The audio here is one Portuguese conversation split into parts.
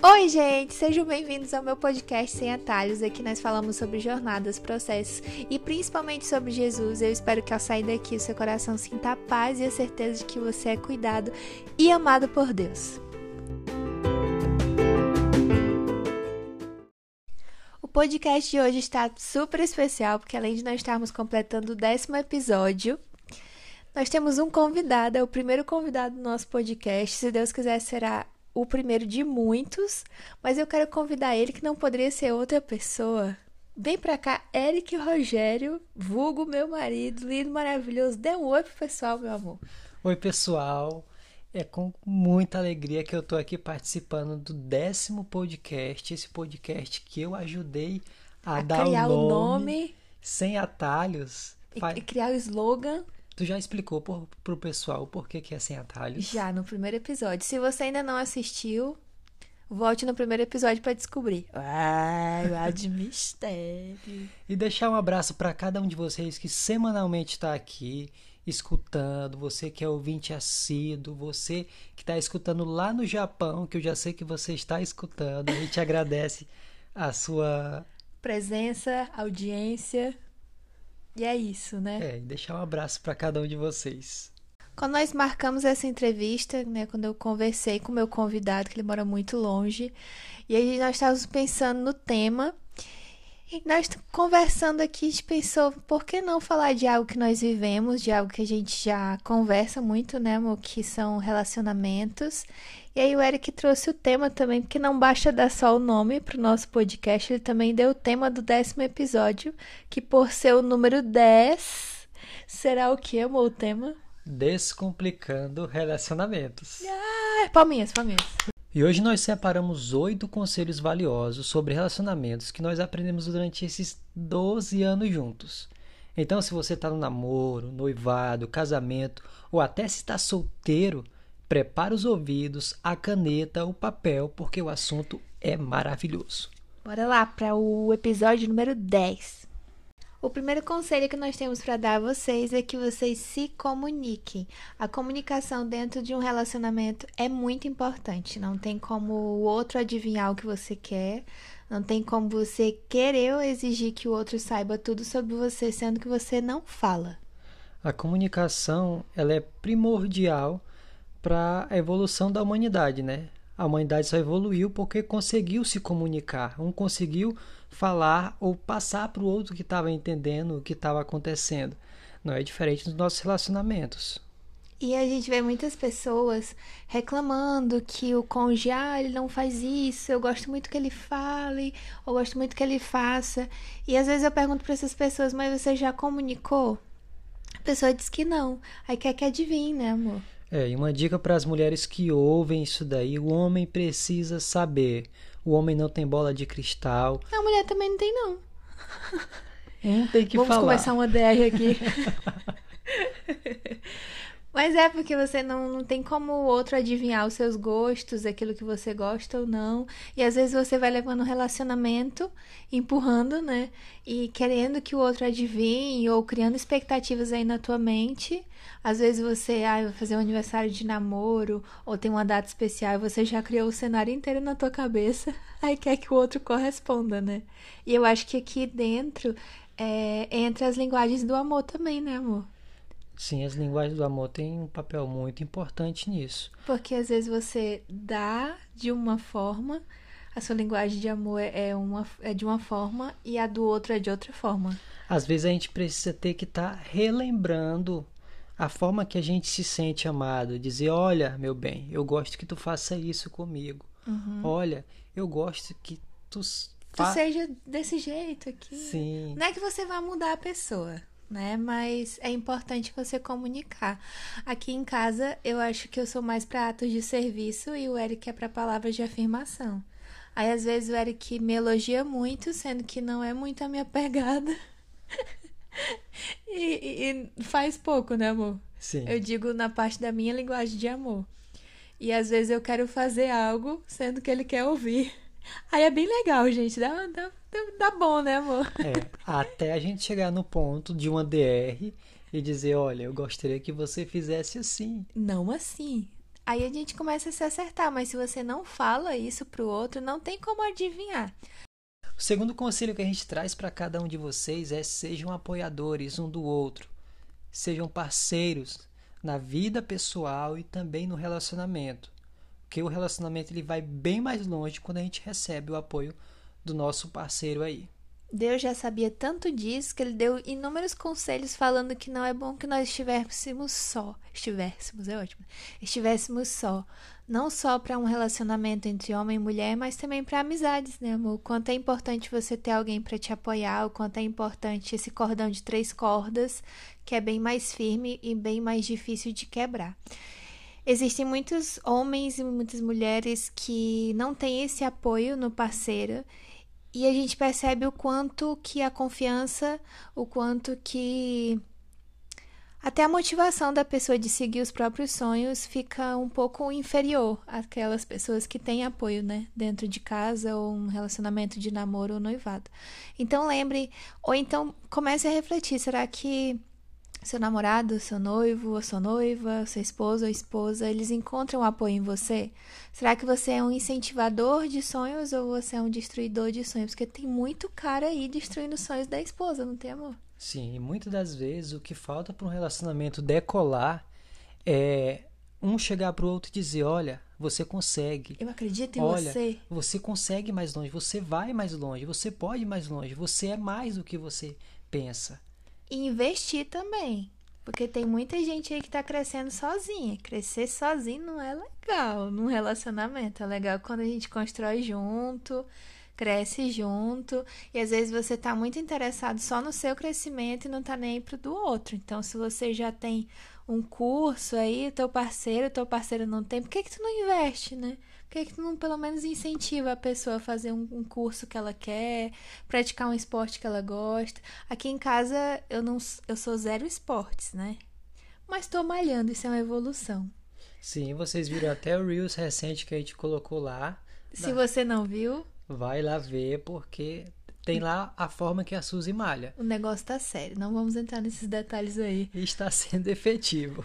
Oi, gente! Sejam bem-vindos ao meu podcast Sem Atalhos. Aqui nós falamos sobre jornadas, processos e principalmente sobre Jesus. Eu espero que ao sair daqui o seu coração sinta a paz e a certeza de que você é cuidado e amado por Deus. O podcast de hoje está super especial porque, além de nós estarmos completando o décimo episódio, nós temos um convidado, é o primeiro convidado do nosso podcast. Se Deus quiser, será o primeiro de muitos, mas eu quero convidar ele, que não poderia ser outra pessoa. Vem pra cá, Eric Rogério, vulgo meu marido, lindo, maravilhoso. Dê um oi pro pessoal, meu amor. Oi, pessoal. É com muita alegria que eu tô aqui participando do décimo podcast, esse podcast que eu ajudei a, A dar criar o o nome, nome sem atalhos. e, e criar o slogan Tu já explicou por, pro pessoal por que, que é sem atalhos? já no primeiro episódio. Se você ainda não assistiu, volte no primeiro episódio pra descobrir. Ai, lá de mistério. E deixar um abraço para cada um de vocês que semanalmente está aqui escutando, você que é ouvinte assíduo, você que está escutando lá no Japão, que eu já sei que você está escutando. A gente agradece a sua. Presença, audiência. E é isso, né? É, e deixar um abraço para cada um de vocês. Quando nós marcamos essa entrevista, né, quando eu conversei com o meu convidado, que ele mora muito longe, e aí nós estávamos pensando no tema, e nós conversando aqui, a gente pensou, por que não falar de algo que nós vivemos, de algo que a gente já conversa muito, né, amor, que são relacionamentos. E aí o Eric trouxe o tema também, porque não basta dar só o nome para o nosso podcast, ele também deu o tema do décimo episódio, que por ser o número 10, será o que, amor, o tema? Descomplicando relacionamentos. Ah, palminhas, palminhas. E hoje nós separamos oito conselhos valiosos sobre relacionamentos que nós aprendemos durante esses 12 anos juntos. Então, se você está no namoro, noivado, casamento ou até se está solteiro, prepare os ouvidos, a caneta, o papel, porque o assunto é maravilhoso. Bora lá para o episódio número 10. O primeiro conselho que nós temos para dar a vocês é que vocês se comuniquem. A comunicação dentro de um relacionamento é muito importante. Não tem como o outro adivinhar o que você quer. Não tem como você querer ou exigir que o outro saiba tudo sobre você, sendo que você não fala. A comunicação ela é primordial para a evolução da humanidade, né? A humanidade só evoluiu porque conseguiu se comunicar. Um conseguiu falar ou passar para o outro que estava entendendo o que estava acontecendo. Não é diferente nos nossos relacionamentos. E a gente vê muitas pessoas reclamando que o cônjuge, ah, ele não faz isso, eu gosto muito que ele fale, ou gosto muito que ele faça. E às vezes eu pergunto para essas pessoas, mas você já comunicou? A pessoa diz que não. Aí quer que adivinhe, né, amor? É, e uma dica para as mulheres que ouvem isso daí: o homem precisa saber. O homem não tem bola de cristal. A mulher também não tem, não. Um tem que Vamos falar. começar uma DR aqui. Mas é porque você não, não tem como o outro adivinhar os seus gostos, aquilo que você gosta ou não. E às vezes você vai levando um relacionamento, empurrando, né? E querendo que o outro adivinhe ou criando expectativas aí na tua mente. Às vezes você, ah, vai fazer um aniversário de namoro ou tem uma data especial e você já criou o cenário inteiro na tua cabeça. Aí quer que o outro corresponda, né? E eu acho que aqui dentro é, entra as linguagens do amor também, né, amor? Sim, as linguagens do amor têm um papel muito importante nisso. Porque às vezes você dá de uma forma, a sua linguagem de amor é, uma, é de uma forma e a do outro é de outra forma. Às vezes a gente precisa ter que estar relembrando a forma que a gente se sente amado, dizer, olha, meu bem, eu gosto que tu faça isso comigo. Olha, eu gosto que tu Tu seja desse jeito aqui. Sim. Não é que você vai mudar a pessoa, né? Mas é importante você comunicar. Aqui em casa, eu acho que eu sou mais para atos de serviço e o Eric é para palavras de afirmação. Aí às vezes o Eric me elogia muito, sendo que não é muito a minha pegada. e, e- e faz pouco, né, amor? Sim. Eu digo na parte da minha linguagem de amor. E às vezes eu quero fazer algo, sendo que ele quer ouvir. Aí é bem legal, gente. Dá, dá, dá, bom, né, amor? É, até a gente chegar no ponto de uma DR e dizer, olha, eu gostaria que você fizesse assim. Não assim. Aí a gente começa a se acertar, mas se você não fala isso pro outro, não tem como adivinhar. O segundo conselho que a gente traz para cada um de vocês é sejam apoiadores um do outro, sejam parceiros na vida pessoal e também no relacionamento. Porque o relacionamento ele vai bem mais longe quando a gente recebe o apoio do nosso parceiro aí. Deus já sabia tanto disso que ele deu inúmeros conselhos falando que não é bom que nós estivéssemos só. Estivéssemos, é ótimo. Estivéssemos só. Não só para um relacionamento entre homem e mulher, mas também para amizades, né, amor? O quanto é importante você ter alguém para te apoiar, o quanto é importante esse cordão de três cordas, que é bem mais firme e bem mais difícil de quebrar. Existem muitos homens e muitas mulheres que não têm esse apoio no parceiro e a gente percebe o quanto que a confiança, o quanto que até a motivação da pessoa de seguir os próprios sonhos fica um pouco inferior àquelas pessoas que têm apoio, né, dentro de casa ou um relacionamento de namoro ou noivado. Então lembre, ou então comece a refletir, será que seu namorado, seu noivo, a sua noiva, seu esposo ou esposa, eles encontram apoio em você? Será que você é um incentivador de sonhos ou você é um destruidor de sonhos? Porque tem muito cara aí destruindo sonhos da esposa, não tem amor? Sim, e muitas das vezes o que falta para um relacionamento decolar é um chegar para o outro e dizer: Olha, você consegue. Eu acredito em Olha, você. Você consegue mais longe, você vai mais longe, você pode mais longe, você é mais do que você pensa. E investir também. Porque tem muita gente aí que tá crescendo sozinha. Crescer sozinho não é legal num relacionamento. É legal quando a gente constrói junto, cresce junto. E às vezes você tá muito interessado só no seu crescimento e não tá nem pro do outro. Então, se você já tem um curso aí, teu parceiro, teu parceiro não tem, por que, que tu não investe, né? Por que, que tu não pelo menos incentiva a pessoa a fazer um, um, curso que ela quer, praticar um esporte que ela gosta? Aqui em casa eu não eu sou zero esportes, né? Mas tô malhando, isso é uma evolução. Sim, vocês viram até o Reels recente que a gente colocou lá. Se você não viu, vai lá ver, porque tem lá a forma que a Suzy malha. O negócio tá sério, não vamos entrar nesses detalhes aí. Está sendo efetivo.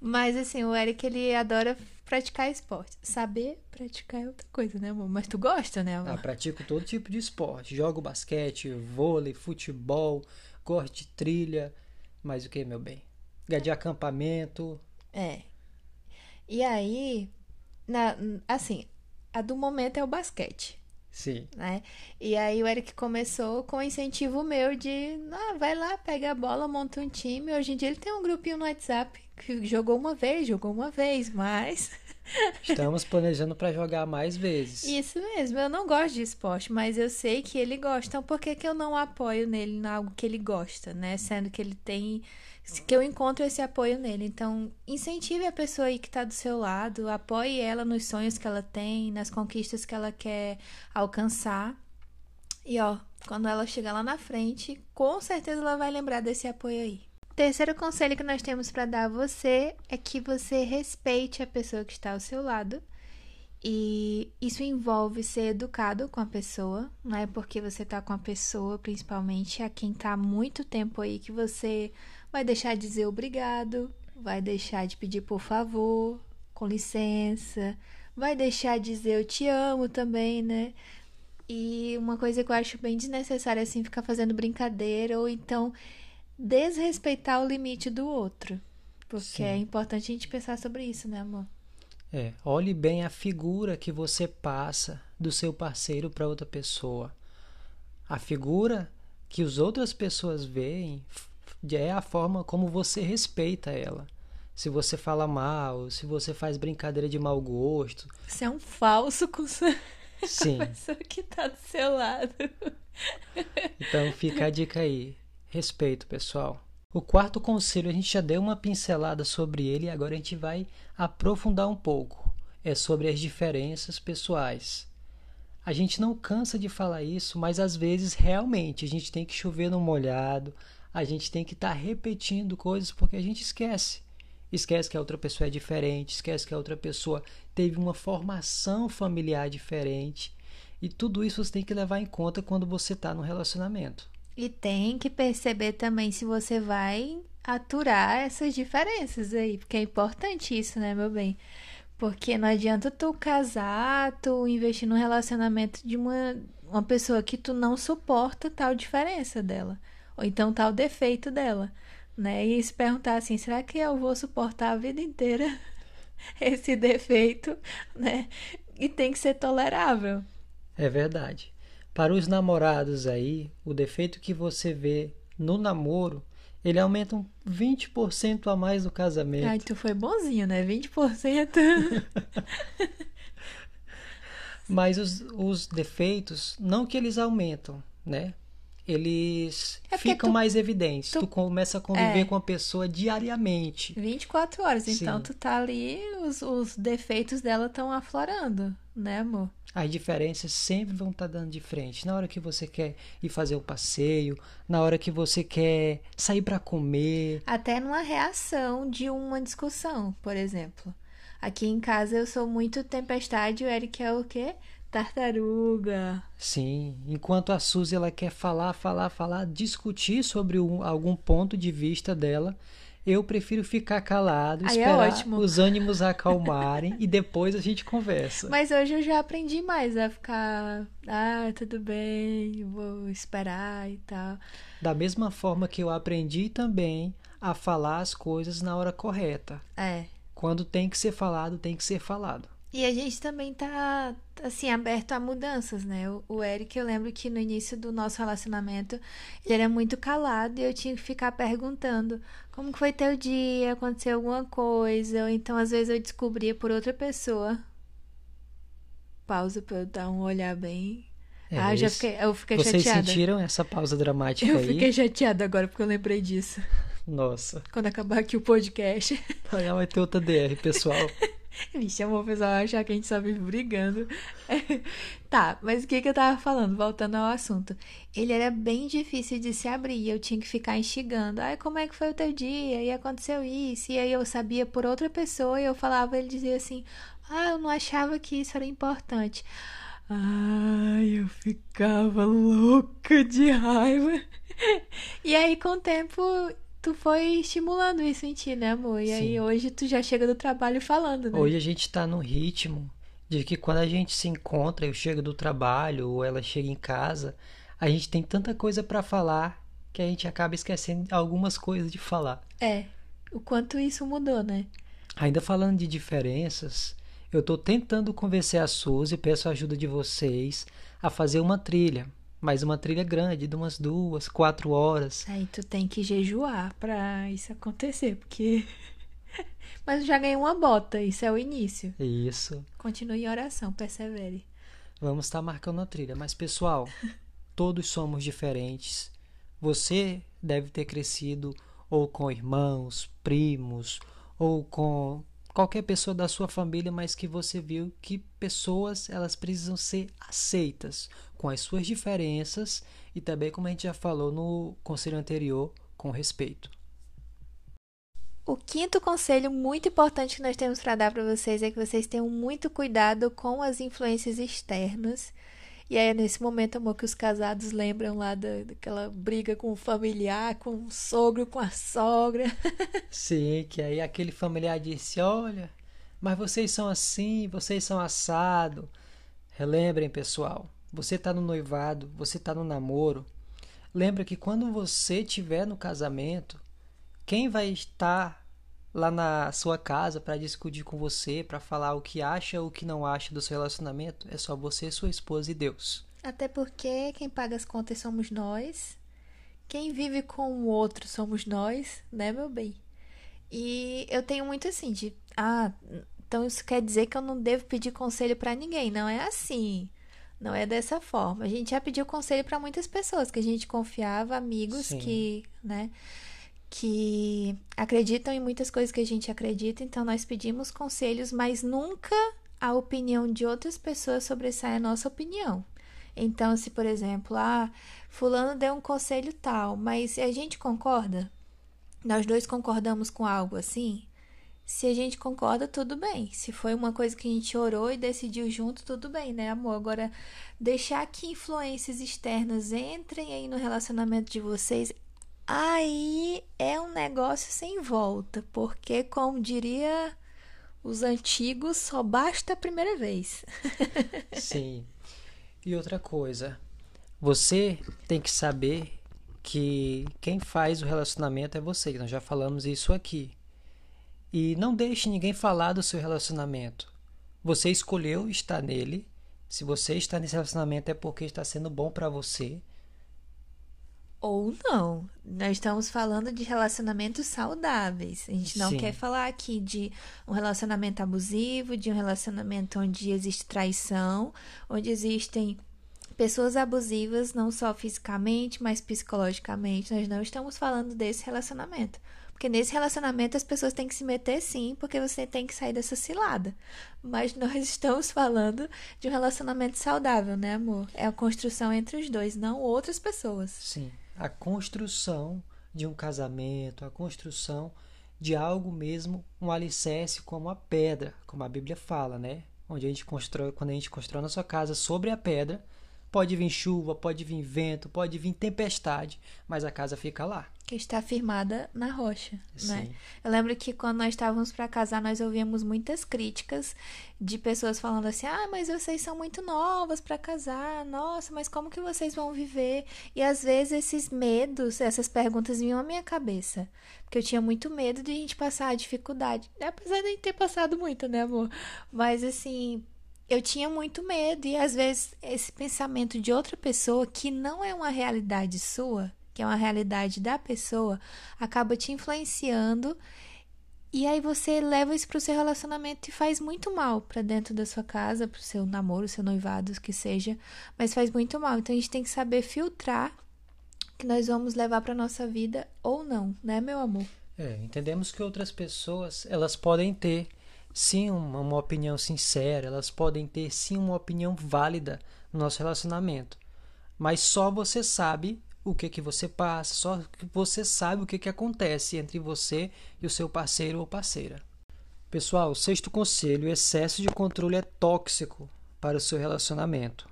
Mas assim, o Eric ele adora praticar esporte. Saber praticar é outra coisa, né, amor? Mas tu gosta, né, amor? Ah, pratico todo tipo de esporte. Jogo basquete, vôlei, futebol, gosto de trilha. Mas o que, meu bem? De acampamento. É. E aí, na, assim, a do momento é o basquete. Sim. Né? E aí o Eric começou com o incentivo meu de, ah, vai lá, pega a bola, monta um time. Hoje em dia ele tem um grupinho no WhatsApp que jogou uma vez, jogou uma vez, mas Estamos planejando para jogar mais vezes. Isso mesmo, eu não gosto de esporte, mas eu sei que ele gosta. Então por que, que eu não apoio nele em algo que ele gosta, né? Sendo que ele tem que eu encontro esse apoio nele. Então, incentive a pessoa aí que está do seu lado, apoie ela nos sonhos que ela tem, nas conquistas que ela quer alcançar. E ó, quando ela chegar lá na frente, com certeza ela vai lembrar desse apoio aí. Terceiro conselho que nós temos para dar a você é que você respeite a pessoa que está ao seu lado. E isso envolve ser educado com a pessoa, não é porque você está com a pessoa, principalmente a quem está há muito tempo aí, que você vai deixar de dizer obrigado, vai deixar de pedir por favor, com licença, vai deixar de dizer eu te amo também, né? E uma coisa que eu acho bem desnecessária assim ficar fazendo brincadeira ou então desrespeitar o limite do outro. Porque Sim. é importante a gente pensar sobre isso, né, amor? É, olhe bem a figura que você passa do seu parceiro para outra pessoa. A figura que as outras pessoas veem é a forma como você respeita ela. Se você fala mal, se você faz brincadeira de mau gosto. Você é um falso com Sim. a pessoa que tá do seu lado. Então fica a dica aí. Respeito, pessoal. O quarto conselho a gente já deu uma pincelada sobre ele e agora a gente vai aprofundar um pouco. É sobre as diferenças pessoais. A gente não cansa de falar isso, mas às vezes realmente a gente tem que chover no molhado, a gente tem que estar tá repetindo coisas porque a gente esquece. Esquece que a outra pessoa é diferente, esquece que a outra pessoa teve uma formação familiar diferente. E tudo isso você tem que levar em conta quando você está no relacionamento. E tem que perceber também se você vai aturar essas diferenças aí, porque é importante isso, né, meu bem? Porque não adianta tu casar, tu investir num relacionamento de uma, uma pessoa que tu não suporta tal diferença dela, ou então tal defeito dela, né? E se perguntar assim, será que eu vou suportar a vida inteira esse defeito, né? E tem que ser tolerável. É verdade. Para os namorados aí, o defeito que você vê no namoro, ele aumenta um 20% a mais no casamento. Ai, tu foi bonzinho, né? 20%. Mas os, os defeitos, não que eles aumentam, né? Eles É ficam tu- mais evidentes. tu- Tu, começa a conviver É. com a pessoa diariamente. 24 horas, então Sim. tu tá ali, os, os defeitos dela estão aflorando, né, amor? As diferenças sempre vão estar dando de frente. Na hora que você quer ir fazer um passeio, na hora que você quer sair para comer. Até numa reação de uma discussão, por exemplo. Aqui em casa eu sou muito tempestade, o Eric é o quê? Tartaruga. Sim, enquanto a Suzy ela quer falar, falar, falar, discutir sobre um- algum ponto de vista dela, eu prefiro ficar calado, Aí é esperar ótimo. os ânimos acalmarem e depois a gente conversa. Mas hoje eu já aprendi mais a ficar, ah, tudo bem, vou esperar e tal. Da mesma forma que eu aprendi também a falar as coisas na hora correta. É. Quando tem que ser falado, tem que ser falado. E a gente também tá, assim, aberto a mudanças, né? O, o Eric, eu lembro que no início do nosso relacionamento, ele era muito calado e eu tinha que ficar perguntando como que foi teu dia, aconteceu alguma coisa, ou então às vezes eu descobria por outra pessoa. Pausa pra eu dar um olhar bem. É ah, já isso. fiquei, eu fiquei Vocês chateada. sentiram essa pausa dramática Eu aí? fiquei chateada agora porque eu lembrei disso. Nossa, Quando acabar aqui o podcast. já vai ter outra DR, pessoal. Me chamou o pessoal a achar que a gente só vive brigando. tá, mas o que, que eu tava falando? Voltando ao assunto. Ele era bem difícil de se abrir. Eu tinha que ficar instigando. Ai, como é que foi o teu dia? E aconteceu isso. E aí eu sabia por outra pessoa e eu falava, ele dizia assim: Ah, eu não achava que isso era importante. Ai, eu ficava louca de raiva. E aí, com o tempo, tu foi estimulando isso em ti, né, amor? E aí, Sim. hoje tu já chega do trabalho falando, né? Hoje a gente tá no ritmo de que quando a gente se encontra, eu chego do trabalho ou ela chega em casa, a gente tem tanta coisa pra falar que a gente acaba esquecendo algumas coisas de falar. É, o quanto isso mudou, né? Ainda falando de diferenças, eu tô tentando convencer a Suzy, peço a ajuda de vocês, a fazer uma trilha. Mas uma trilha grande, de umas duas, quatro horas. Aí tu tem que jejuar pra isso acontecer, porque. Mas eu já ganhei uma bota, isso é o início. Isso. Continue em oração, persevere. Vamos estar marcando a trilha. Mas, pessoal, todos somos diferentes. Você deve ter crescido ou com irmãos, primos, ou com qualquer pessoa da sua família, mas que você viu que pessoas elas precisam ser aceitas com as suas diferenças e também, como a gente já falou no conselho anterior, com respeito. O quinto conselho muito importante que nós temos para dar para vocês é que vocês tenham muito cuidado com as influências externas. E é nesse momento, amor, que os casados lembram lá da, daquela briga com o familiar, com o sogro, com a sogra. Sim, que aí aquele familiar disse: Olha, mas vocês são assim, vocês são assado. Relembrem, pessoal, você está no noivado, você está no namoro. Lembra que quando você estiver no casamento, quem vai estar lá na sua casa para discutir com você, para falar o que acha ou o que não acha do seu relacionamento, é só você, sua esposa e Deus. Até porque quem paga as contas somos nós. Quem vive com o outro somos nós, né, meu bem? E eu tenho muito assim de, ah, então isso quer dizer que eu não devo pedir conselho para ninguém. Não é assim. Não é dessa forma. A gente já pediu conselho para muitas pessoas que a gente confiava, amigos Sim. que, né, que acreditam em muitas coisas que a gente acredita, então nós pedimos conselhos, mas nunca a opinião de outras pessoas sobressai a nossa opinião. Então, se por exemplo, ah, fulano deu um conselho tal, mas a gente concorda? Nós dois concordamos com algo assim? Se a gente concorda, tudo bem. Se foi uma coisa que a gente orou e decidiu junto, tudo bem, né, amor? Agora, deixar que influências externas entrem aí no relacionamento de vocês aí é um negócio sem volta, porque, como diria os antigos, só basta a primeira vez. Sim. E outra coisa, você tem que saber que quem faz o relacionamento é você. Nós já falamos isso aqui. E não deixe ninguém falar do seu relacionamento. Você escolheu estar nele. Se você está nesse relacionamento é porque está sendo bom para você. Ou não. Nós estamos falando de relacionamentos saudáveis. A gente não Sim. quer falar aqui de um relacionamento abusivo, de um relacionamento onde existe traição, onde existem pessoas abusivas, não só fisicamente, mas psicologicamente. Nós não estamos falando desse relacionamento. Porque nesse relacionamento as pessoas têm que se meter sim, porque você tem que sair dessa cilada. Mas nós estamos falando de um relacionamento saudável, né, amor? É a construção entre os dois, não outras pessoas. Sim. A construção de um casamento, a construção de algo mesmo, um alicerce como a pedra, como a Bíblia fala, né? Onde a gente constrói, quando a gente constrói a nossa casa sobre a pedra, pode vir chuva, pode vir vento, pode vir tempestade, mas a casa fica lá. Que está firmada na rocha, né? Sim. Eu lembro que quando nós estávamos para casar, nós ouvíamos muitas críticas de pessoas falando assim: "Ah, mas vocês são muito novas para casar. Nossa, mas como que vocês vão viver?" E às vezes esses medos, essas perguntas vinham à minha cabeça, porque eu tinha muito medo de a gente passar a dificuldade. Apesar de a gente ter passado muito, né, amor? Mas assim, eu tinha muito medo e às vezes esse pensamento de outra pessoa que não é uma realidade sua, que é uma realidade da pessoa, acaba te influenciando e aí você leva isso pro seu relacionamento e faz muito mal pra dentro da sua casa, pro seu namoro, seu noivado, o que seja, mas faz muito mal. Então a gente tem que saber filtrar o que nós vamos levar pra nossa vida ou não, né, meu amor? É, entendemos que outras pessoas, elas podem ter sim uma, uma opinião sincera, elas podem ter sim uma opinião válida no nosso relacionamento. Mas só você sabe o que que você passa, só que você sabe o que que acontece entre você e o seu parceiro ou parceira. Pessoal, sexto conselho, excesso de controle é tóxico para o seu relacionamento.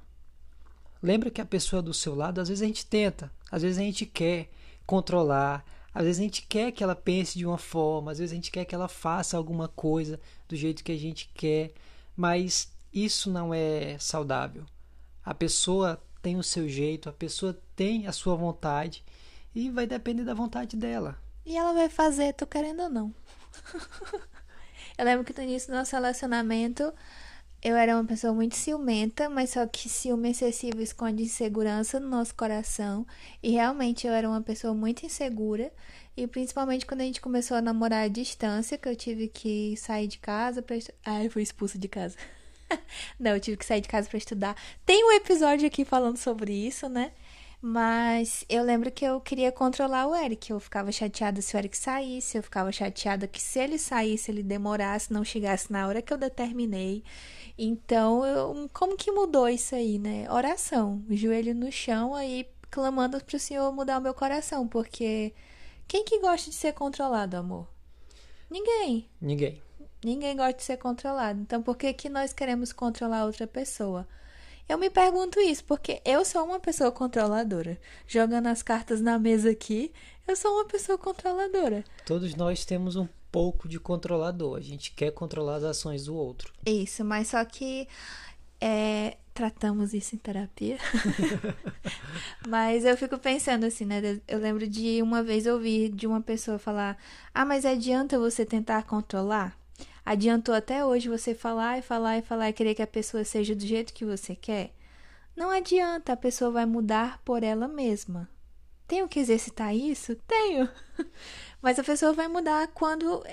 Lembra que a pessoa do seu lado, às vezes a gente tenta, às vezes a gente quer controlar, às vezes a gente quer que ela pense de uma forma, às vezes a gente quer que ela faça alguma coisa do jeito que a gente quer, mas isso não é saudável. A pessoa tem o seu jeito, a pessoa tem a sua vontade e vai depender da vontade dela. E ela vai fazer, tô querendo ou não. eu lembro que no início do nosso relacionamento eu era uma pessoa muito ciumenta, mas só que ciúme excessivo esconde insegurança no nosso coração. E realmente eu era uma pessoa muito insegura. E principalmente quando a gente começou a namorar à distância, que eu tive que sair de casa estu- Ah, eu fui expulsa de casa. Não, eu tive que sair de casa pra estudar. Tem um episódio aqui falando sobre isso, né? Mas eu lembro que eu queria controlar o Eric. Eu ficava chateada se o Eric saísse, eu ficava chateada que se ele saísse, ele demorasse, não chegasse na hora que eu determinei. Então, eu- como que mudou isso aí, né? Oração, joelho no chão, aí clamando pro Senhor mudar o meu coração, porque quem que gosta de ser controlado, amor? Ninguém. Ninguém. Ninguém gosta de ser controlado. Então, por que, que nós queremos controlar outra pessoa? Eu me pergunto isso, porque eu sou uma pessoa controladora. Jogando as cartas na mesa aqui, eu sou uma pessoa controladora. Todos nós temos um pouco de controlador. A gente quer controlar as ações do outro. Isso, mas só que é, tratamos isso em terapia. mas eu fico pensando assim, né? Eu lembro de uma vez ouvir de uma pessoa falar: Ah, mas adianta você tentar controlar? Adiantou até hoje você falar e falar e falar e querer que a pessoa seja do jeito que você quer? Não adianta, a pessoa vai mudar por ela mesma. Tenho que exercitar isso? Tenho. Mas a pessoa vai mudar quando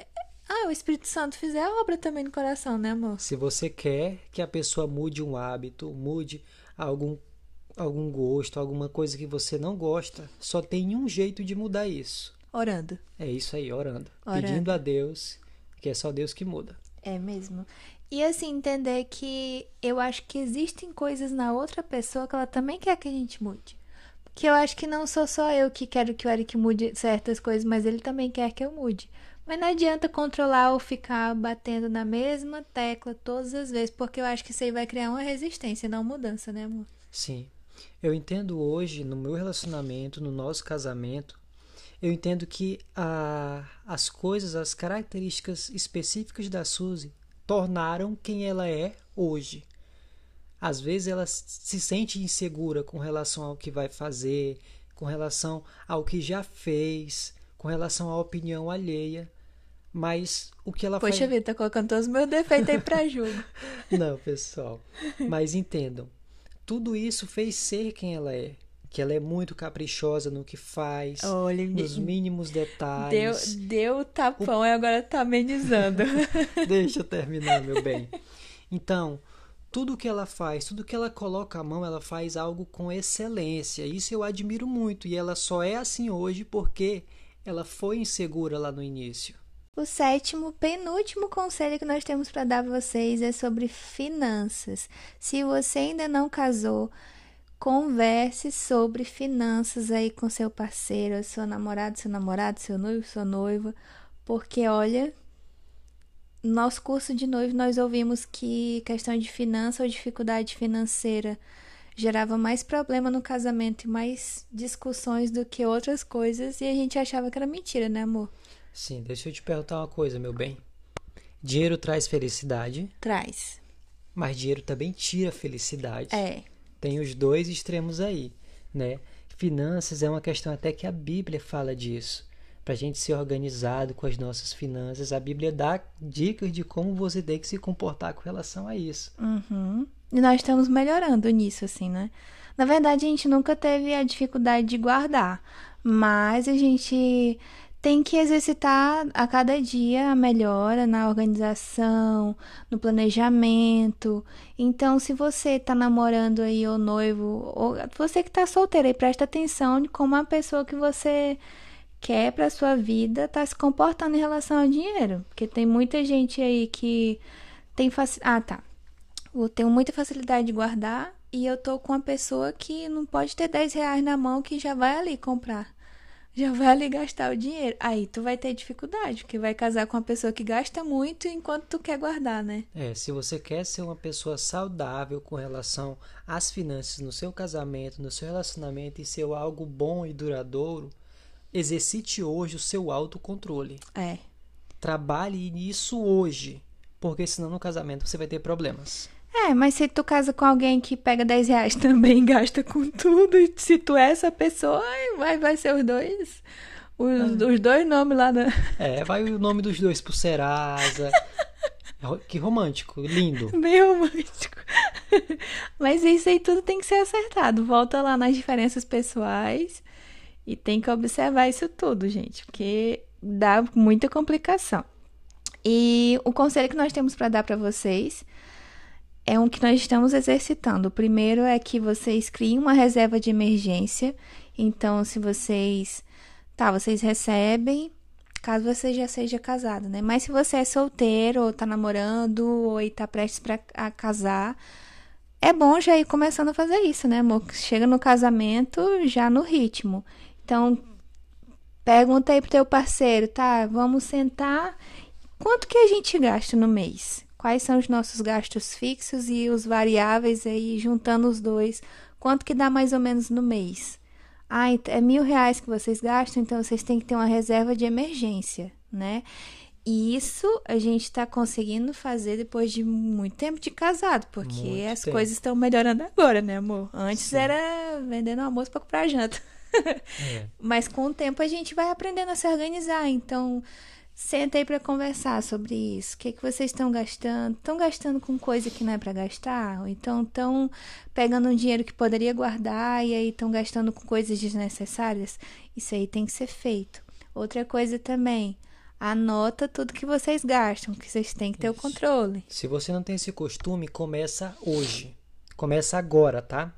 ah, o Espírito Santo fizer a obra também no coração, né, amor? Se você quer que a pessoa mude um hábito, mude algum, algum gosto, alguma coisa que você não gosta, só tem um jeito de mudar isso. Orando. É isso aí, orando. Orando. Pedindo a Deus, que é só Deus que muda. É mesmo. E assim, entender que eu acho que existem coisas na outra pessoa que ela também quer que a gente mude. Porque eu acho que não sou só eu que quero que o Eric mude certas coisas, mas ele também quer que eu mude. Mas não adianta controlar ou ficar batendo na mesma tecla todas as vezes, porque eu acho que isso aí vai criar uma resistência, não mudança, né, amor? Sim. Eu entendo hoje, no meu relacionamento, no nosso casamento, eu entendo que a, as coisas, as características específicas da Suzy tornaram quem ela é hoje. Às vezes ela se sente insegura com relação ao que vai fazer, com relação ao que já fez, com relação à opinião alheia. Mas o que ela Poxa faz. vida, tá colocando todos os meus defeitos aí pra jogo. Não, pessoal. Mas entendam. Tudo isso fez ser quem ela é que ela é muito caprichosa no que faz, Olha, nos mínimos detalhes. Deu, deu tapão o... e agora tá amenizando. Deixa eu terminar, meu bem. Então, tudo que ela faz, tudo que ela coloca a mão, ela faz algo com excelência. Isso eu admiro muito. E ela só é assim hoje porque ela foi insegura lá no início. O sétimo, penúltimo conselho que nós temos para dar a vocês é sobre finanças. Se você ainda não casou, Converse sobre finanças aí com seu parceiro, seu namorado, seu namorado, seu noivo, sua noiva, porque olha, nosso curso de noivo nós ouvimos que questão de finança ou dificuldade financeira gerava mais problema no casamento e mais discussões do que outras coisas e a gente achava que era mentira, né, amor? Sim, deixa eu te perguntar uma coisa, meu bem. Dinheiro traz felicidade? Traz. Mas dinheiro também tira felicidade. É. Tem os dois extremos aí, né? Finanças é uma questão até que a Bíblia fala disso. Para a gente ser organizado com as nossas finanças, a Bíblia dá dicas de como você tem que se comportar com relação a isso. Uhum. E nós estamos melhorando nisso, assim, né? Na verdade, a gente nunca teve a dificuldade de guardar, mas a gente tem que exercitar a cada dia a melhora na organização, no planejamento. Então, se você está namorando aí ou noivo, ou você que está solteiro aí, presta atenção de como a pessoa que você quer para sua vida está se comportando em relação ao dinheiro, porque tem muita gente aí que tem facilidade. Ah, tá. Eu tenho muita facilidade de guardar e eu tô com uma pessoa que não pode ter 10 reais na mão que já vai ali comprar já vai ali gastar o dinheiro. Aí tu vai ter dificuldade, porque vai casar com uma pessoa que gasta muito enquanto tu quer guardar, né? É, se você quer ser uma pessoa saudável com relação às finanças no seu casamento, no seu relacionamento e ser algo bom e duradouro, exercite hoje o seu autocontrole. É. Trabalhe nisso hoje, porque senão no casamento você vai ter problemas. É, mas se tu casa com alguém que pega 10 reais também gasta com tudo, e se tu é essa pessoa, vai, vai ser os dois. Os, é. os dois nomes lá da. É, vai o nome dos dois pro Serasa. que romântico, lindo. Bem romântico. Mas isso aí tudo tem que ser acertado. Volta lá nas diferenças pessoais e tem que observar isso tudo, gente, porque dá muita complicação. E o conselho que nós temos para dar para vocês é um que nós estamos exercitando. O primeiro é que vocês criem uma reserva de emergência. Então, se vocês. Tá, vocês recebem, caso você já seja casado, né? Mas se você é solteiro, ou tá namorando, ou está prestes pra, a casar, é bom já ir começando a fazer isso, né, amor? Chega no casamento já no ritmo. Então, pergunta aí pro teu parceiro, tá? Vamos sentar. Quanto que a gente gasta no mês? quais são os nossos gastos fixos e os variáveis aí, juntando os dois, quanto que dá mais ou menos no mês. Ah, é mil reais que vocês gastam, então vocês têm que ter uma reserva de emergência, né? E isso a gente está conseguindo fazer depois de muito tempo de casado, porque muito as tempo. coisas estão melhorando agora, né, amor? Antes Sim. era vendendo almoço para comprar janta. É. Mas com o tempo a gente vai aprendendo a se organizar. Então, Sentei para conversar sobre isso. O que, é que vocês estão gastando? Estão gastando com coisa que não é para gastar? Ou então estão pegando um dinheiro que poderia guardar e aí estão gastando com coisas desnecessárias? Isso aí tem que ser feito. Outra coisa também, anota tudo que vocês gastam, que vocês têm que ter isso. o controle. Se você não tem esse costume, começa hoje. Começa agora, tá?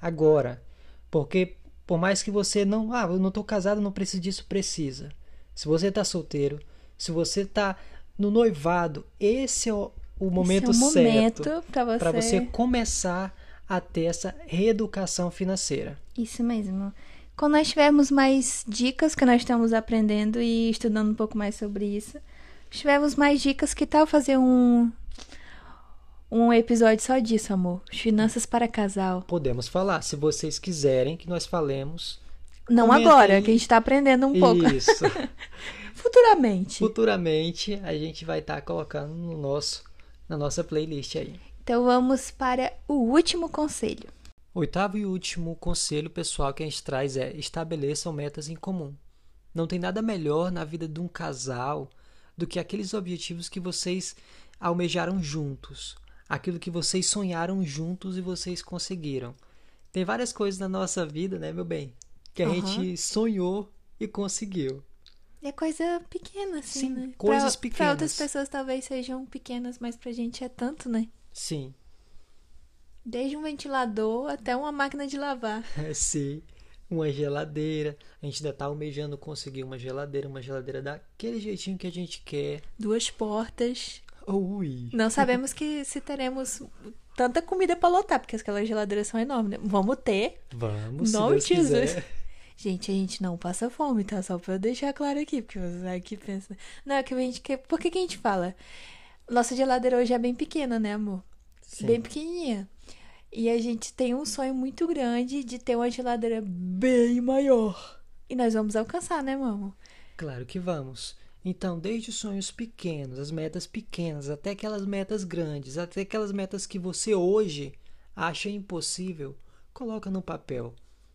Agora. Porque por mais que você não, ah, eu não estou casado, não preciso disso, precisa. Se você está solteiro, se você está no noivado, esse é o, o momento esse é o certo para você... você começar a ter essa reeducação financeira. Isso mesmo. Quando nós tivermos mais dicas que nós estamos aprendendo e estudando um pouco mais sobre isso, tivermos mais dicas, que tal fazer um um episódio só disso, amor? Finanças para casal. Podemos falar, se vocês quiserem que nós falemos Não agora, que a gente tá aprendendo um pouco. Isso. Futuramente. Futuramente a gente vai estar colocando no nosso, na nossa playlist aí. Então vamos para o último conselho. Oitavo e último conselho pessoal que a gente traz é estabeleçam metas em comum. Não tem nada melhor na vida de um casal do que aqueles objetivos que vocês almejaram juntos, aquilo que vocês sonharam juntos e vocês conseguiram. Tem várias coisas na nossa vida, né, meu bem, que a Aham. gente sonhou e conseguiu. É coisa pequena, assim, Sim, né? coisas pra, Pra outras pequenas. pessoas talvez sejam pequenas, mas pra gente é tanto, né? Sim, Desde um ventilador até uma máquina de lavar. sim. Uma geladeira. A gente ainda tá almejando conseguir uma geladeira, uma geladeira daquele jeitinho que a gente quer. Duas portas. Ui. Não sabemos que se teremos tanta comida pra lotar, porque aquelas geladeiras são enormes. né? Vamos ter. Vamos, se Não, Deus quiser. Gente, a gente não passa fome, tá? Só pra eu deixar claro aqui, porque você aqui pensa. Não, é que a gente quer. Por que, que a gente fala? Nossa geladeira hoje é bem pequena, né, amor? Sim. Bem pequenininha. E a gente tem um sonho muito grande de ter uma geladeira bem maior. E nós vamos alcançar, né, mamo? Claro que vamos. Então, desde os sonhos pequenos, as metas pequenas, até aquelas metas grandes, até aquelas metas que você hoje acha impossível, coloca no papel,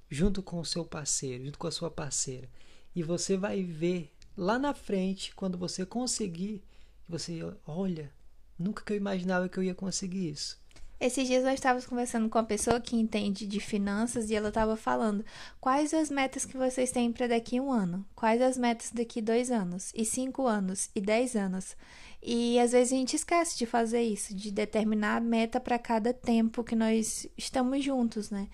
junto com o seu parceiro, junto com a sua parceira. E você vai ver lá na frente, quando você conseguir, você olha, nunca que eu imaginava que eu ia conseguir isso. Esses dias nós estávamos conversando com uma pessoa que entende de finanças e ela estava falando quais as metas que vocês têm para daqui um ano, quais as metas daqui dois anos, e cinco anos, e dez anos. E às vezes a gente esquece de fazer isso, de determinar a meta para cada tempo que nós estamos juntos, né?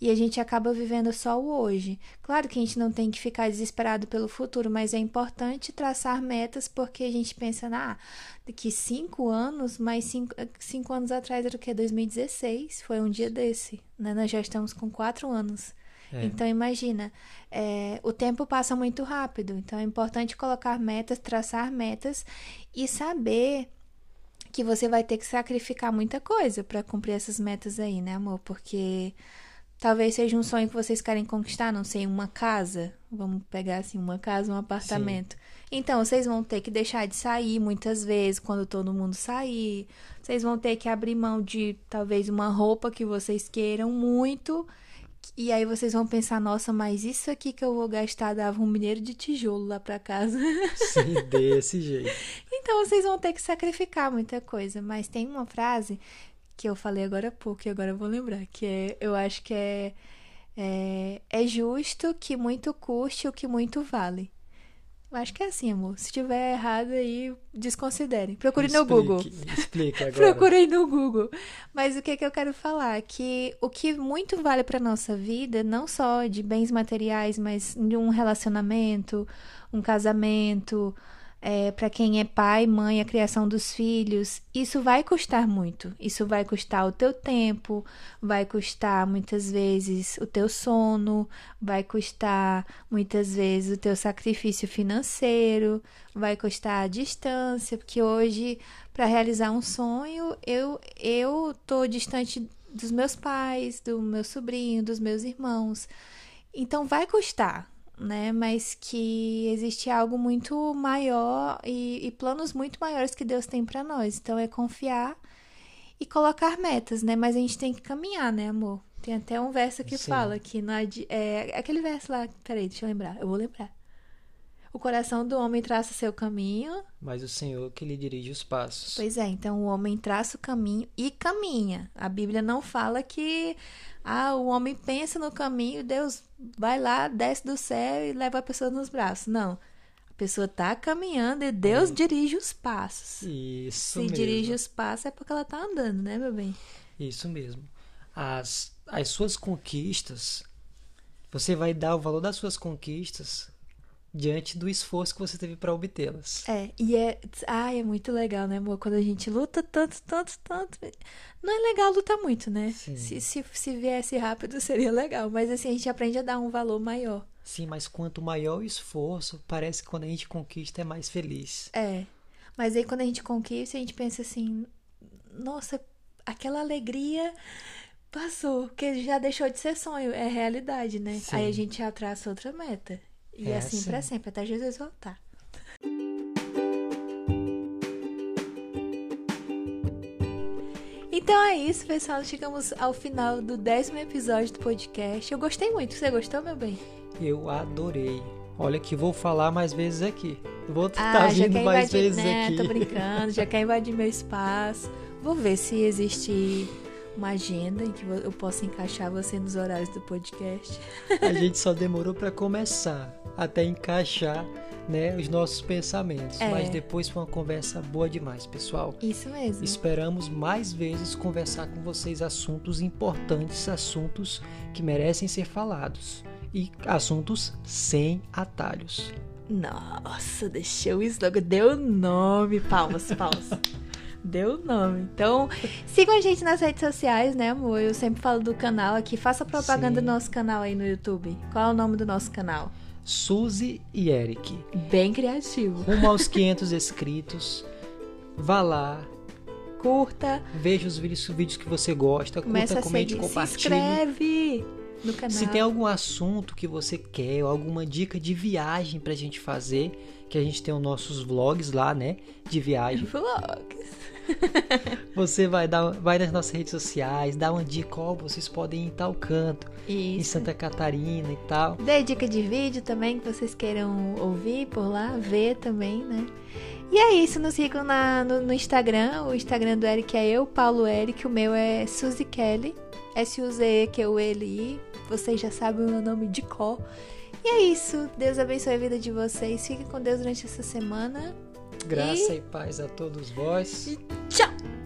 E a gente acaba vivendo só o hoje. Claro que a gente não tem que ficar desesperado pelo futuro, mas é importante traçar metas porque a gente pensa, ah, daqui cinco anos, mas cinco, cinco anos atrás era o que? 2016? Foi um dia desse, né? Nós já estamos com quatro anos. É. Então imagina, é, o tempo passa muito rápido, então é importante colocar metas, traçar metas e saber que você vai ter que sacrificar muita coisa para cumprir essas metas aí, né, amor? Porque talvez seja um sonho que vocês querem conquistar, não sei, uma casa. Vamos pegar assim, uma casa, um apartamento. Então, vocês vão ter que deixar de sair muitas vezes quando todo mundo sair. Vocês vão ter que abrir mão de talvez uma roupa que vocês queiram muito. E aí vocês vão pensar, nossa, mas isso aqui que eu vou gastar dava um mineiro de tijolo lá pra casa. Sim, desse jeito. Então vocês vão ter que sacrificar muita coisa. Mas tem uma frase que eu falei agora há pouco e agora eu vou lembrar, que é, eu acho que é, é, é justo que muito custe o que muito vale. Eu acho que é assim, amor. Se tiver errado aí, desconsidere. Procure no Google. Explique- Explique agora. Procurei no Google. Mas o que, que eu quero falar? Que o que muito vale para nossa vida, não só de bens materiais, mas de um relacionamento, um casamento, é, para quem é pai, mãe, a criação dos filhos, isso vai custar muito. Isso vai custar o teu tempo, vai custar muitas vezes o teu sono, vai custar muitas vezes o teu sacrifício financeiro, vai custar a distância, porque hoje para realizar um sonho, eu eu tô distante dos meus pais, do meu sobrinho, dos meus irmãos. Então vai custar, né? Mas que existe algo muito maior e, e planos muito maiores que Deus tem para nós. Então é confiar e colocar metas, né? Mas a gente tem que caminhar, né, amor? Tem até um verso que Sim. fala que não adi- é aquele verso lá, peraí, deixa eu lembrar, eu vou lembrar. O coração do homem traça seu caminho, Mas o Senhor que lhe dirige os passos. Pois é, então o homem traça o caminho e caminha. A Bíblia não fala que ah, o homem pensa no caminho, Deus vai lá, desce do céu e leva a pessoa nos braços. Não. A pessoa tá caminhando e Deus dirige os passos. Isso Se mesmo. dirige os passos é porque ela tá andando, né, meu bem? Isso mesmo. As, as suas conquistas, você vai dar o valor das suas conquistas diante do esforço que você teve para obtê-las. É, e é. Ai, é muito legal, né, amor? Quando a gente luta tanto, tanto, tanto. Não é legal lutar muito, né? Sim. Se, se, se viesse rápido seria legal. Mas assim, a gente aprende a dar um valor maior. Sim, mas quanto maior o esforço, parece que quando a gente conquista é mais feliz. É. Mas aí quando a gente conquista, a gente pensa assim, nossa, aquela alegria Passou, porque já deixou de ser sonho, é realidade, né? Sim. Aí a gente já traça outra meta. E É assim assim. pra sempre, até Jesus voltar. Então é isso, pessoal. Chegamos ao final do décimo episódio do podcast. Eu gostei muito. Você gostou, meu bem? Eu adorei. Olha que vou falar mais vezes aqui. Vou estar Ah, já vindo mais invadir, vezes né? aqui. Tô brincando, já quer invadir meu espaço. Vou ver se existe uma agenda em que eu possa encaixar você nos horários do podcast. A gente só demorou para começar, até encaixar, né, os nossos pensamentos. É. Mas depois foi uma conversa boa demais, pessoal. Isso mesmo. Esperamos mais vezes conversar com vocês assuntos importantes, assuntos que merecem ser falados e assuntos sem atalhos. Nossa, deixou o slogan. Deu nome. Palmas, palmas. Deu nome. Então, sigam a gente nas redes sociais, né, amor? Eu sempre falo do canal aqui. Faça propaganda Sim. do nosso canal aí no YouTube. Qual é o nome do nosso canal? Suzy e Eric, Bem criativo. rumo aos 500 inscritos. Vá lá, Curta, veja os vídeos, vídeos que você gosta, começa curta, a comente, seguir. Se compartilhe. inscreve no canal. Se tem algum assunto que você quer, ou alguma dica de viagem pra gente fazer, que a gente tem os nossos vlogs lá, né? De viagem. Vlogs. Você vai dar, vai nas nossas redes sociais, dá uma dica, ó, vocês podem ir em tal canto, em Isso. Santa Catarina e tal. Dê dica de vídeo também que vocês queiram ouvir por lá, ver também, né? E é isso, nos sigam na, no, no Instagram. O Instagram do Eric é eu, Paulo Eric. O meu é Suzy Kelly. S-U-Z-E-Q-U-L-I. Vocês já sabem o meu nome de cor. E é isso. Deus abençoe a vida de vocês. Fiquem com Deus durante essa semana. Graça e paz a todos vós. Tchau!